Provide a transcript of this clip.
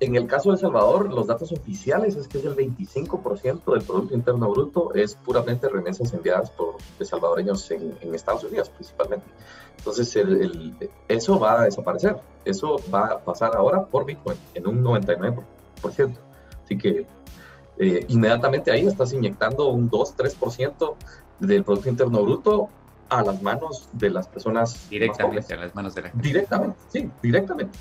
En el caso de El Salvador, los datos oficiales es que es el 25% del Producto Interno Bruto es puramente remesas enviadas por salvadoreños en, Estados Unidos principalmente. Entonces, eso va a desaparecer. Eso va a pasar ahora por Bitcoin en un 99%. Así que eh, inmediatamente ahí estás inyectando un 2-3% del Producto Interno Bruto a las manos de las personas. Directamente a las manos de la gente. Directamente, sí, directamente.